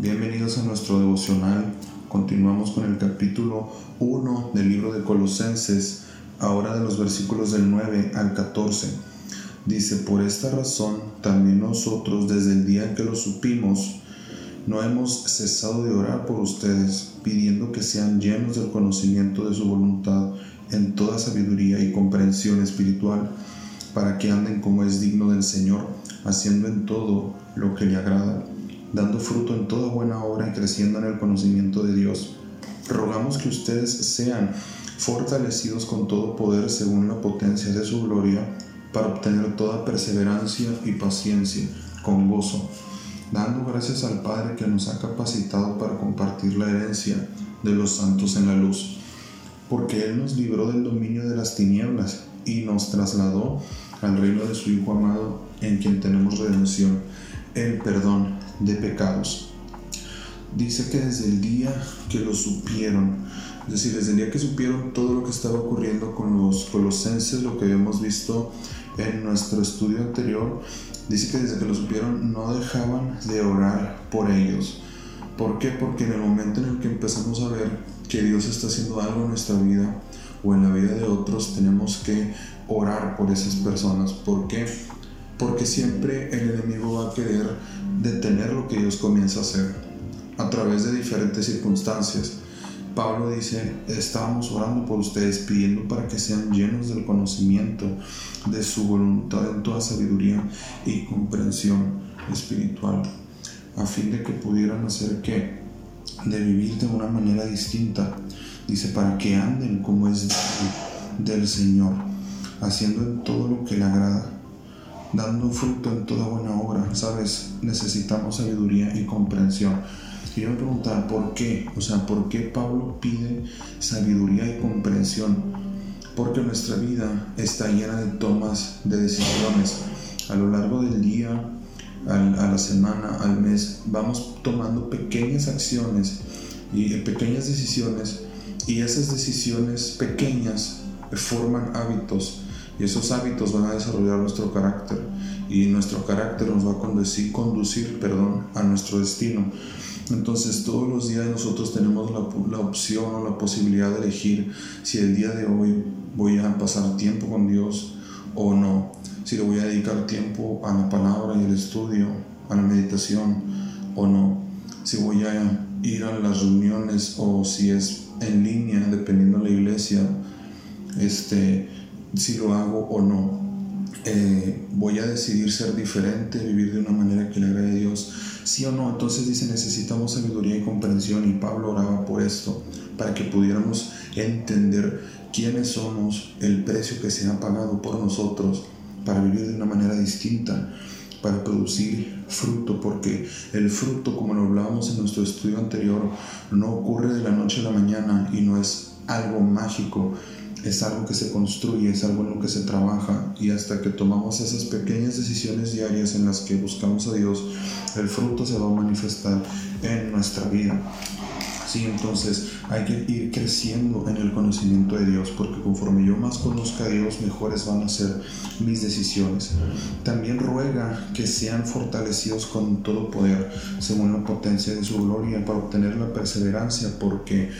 Bienvenidos a nuestro devocional. Continuamos con el capítulo 1 del libro de Colosenses, ahora de los versículos del 9 al 14. Dice, por esta razón también nosotros desde el día en que lo supimos, no hemos cesado de orar por ustedes, pidiendo que sean llenos del conocimiento de su voluntad en toda sabiduría y comprensión espiritual, para que anden como es digno del Señor, haciendo en todo lo que le agrada, dando fruto en toda buena obra y creciendo en el conocimiento de Dios. Rogamos que ustedes sean fortalecidos con todo poder según la potencia de su gloria, para obtener toda perseverancia y paciencia con gozo dando gracias al Padre que nos ha capacitado para compartir la herencia de los santos en la luz, porque Él nos libró del dominio de las tinieblas y nos trasladó al reino de su Hijo amado, en quien tenemos redención, el perdón de pecados. Dice que desde el día que lo supieron, es decir, desde el día que supieron todo lo que estaba ocurriendo con los colosenses, lo que habíamos visto en nuestro estudio anterior, dice que desde que lo supieron no dejaban de orar por ellos. ¿Por qué? Porque en el momento en el que empezamos a ver que Dios está haciendo algo en nuestra vida o en la vida de otros, tenemos que orar por esas personas. ¿Por qué? Porque siempre el enemigo va a querer detener lo que Dios comienza a hacer a través de diferentes circunstancias. Pablo dice, estábamos orando por ustedes, pidiendo para que sean llenos del conocimiento de su voluntad en toda sabiduría y comprensión espiritual, a fin de que pudieran hacer que de vivir de una manera distinta, dice, para que anden como es del Señor, haciendo en todo lo que le agrada, dando fruto en toda buena obra, ¿sabes? Necesitamos sabiduría y comprensión yo me preguntaba por qué, o sea, por qué Pablo pide sabiduría y comprensión. Porque nuestra vida está llena de tomas de decisiones. A lo largo del día, a la semana, al mes, vamos tomando pequeñas acciones y eh, pequeñas decisiones y esas decisiones pequeñas forman hábitos y esos hábitos van a desarrollar nuestro carácter. Y nuestro carácter nos va a conducir, conducir perdón, a nuestro destino. Entonces todos los días nosotros tenemos la, la, opción o la posibilidad de elegir si el día de hoy voy a pasar tiempo con Dios o no, si le voy a dedicar tiempo a la palabra y el estudio, a la meditación o no, si voy a ir a las reuniones o si es en línea, dependiendo de la iglesia, este, si lo hago o no. Eh, voy a decidir ser diferente, vivir de una manera que le agrade a Dios, sí o no. Entonces dice, necesitamos sabiduría y comprensión y Pablo oraba por esto, para que pudiéramos entender quiénes somos, el precio que se ha pagado por nosotros, para vivir de una manera distinta, para producir fruto, porque el fruto, como lo hablábamos en nuestro estudio anterior, no ocurre de la noche a la mañana y no es algo mágico, es algo que se construye, es algo en lo que se trabaja y hasta que tomamos esas pequeñas decisiones diarias en las que buscamos a Dios, el fruto se va a manifestar en nuestra vida. Sí, entonces hay que ir creciendo en el conocimiento de Dios, porque conforme yo más conozca a Dios, mejores van a ser mis decisiones. También ruega que sean fortalecidos con todo poder, según la potencia de su gloria, para obtener la perseverancia, porque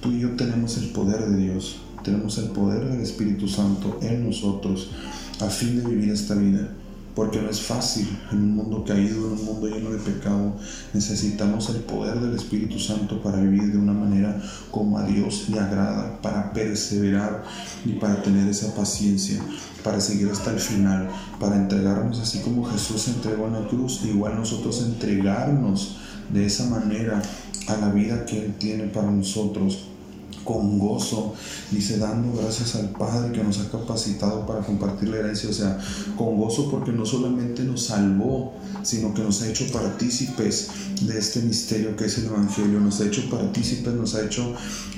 tú y yo tenemos el poder de Dios tenemos el poder del Espíritu Santo en nosotros a fin de vivir esta vida. Porque no es fácil en un mundo caído, en un mundo lleno de pecado. Necesitamos el poder del Espíritu Santo para vivir de una manera como a Dios le agrada, para perseverar y para tener esa paciencia, para seguir hasta el final, para entregarnos así como Jesús se entregó en la cruz, igual nosotros entregarnos de esa manera a la vida que Él tiene para nosotros con gozo, dice dando gracias al Padre que nos ha capacitado para compartir la herencia, o sea, con gozo porque no solamente nos salvó, sino que nos ha hecho partícipes de este misterio que es el Evangelio, nos ha hecho partícipes, nos ha hecho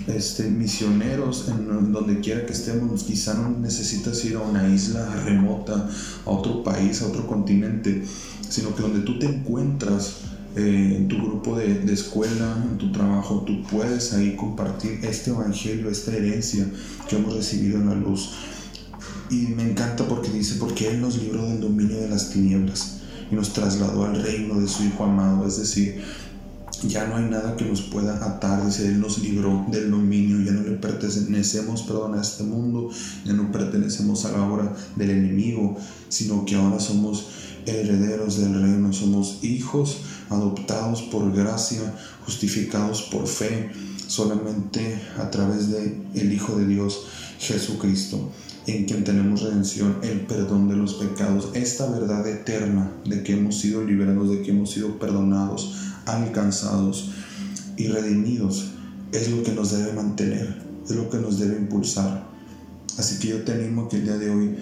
este, misioneros en donde quiera que estemos, quizá no necesitas ir a una isla remota, a otro país, a otro continente, sino que donde tú te encuentras, eh, en tu grupo de, de, escuela, en tu trabajo, tú puedes ahí compartir este evangelio, esta herencia que hemos recibido en la luz. Y me encanta porque dice, porque Él nos libró del dominio de las tinieblas y nos trasladó al reino de su Hijo amado. Es decir, ya no hay nada que nos pueda atar, dice, Él nos libró del dominio, ya no le pertenecemos, perdón, a este mundo, ya no pertenecemos a la obra del enemigo, sino que ahora somos herederos del reino, somos hijos adoptados por gracia, justificados por fe, solamente a través de el Hijo de Dios, Jesucristo, en quien tenemos redención, el perdón de los pecados, esta verdad eterna de que hemos sido liberados, de que hemos sido perdonados, alcanzados y redimidos, es lo que nos debe mantener, es lo que nos debe impulsar. Así que yo te animo que el día de hoy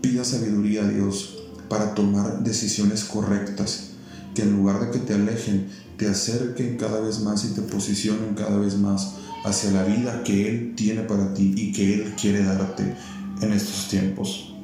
pida sabiduría a Dios para tomar decisiones correctas, que en lugar de que te alejen, te acerquen cada vez más y te posicionen cada vez más hacia la vida que Él tiene para ti y que Él quiere darte en estos tiempos.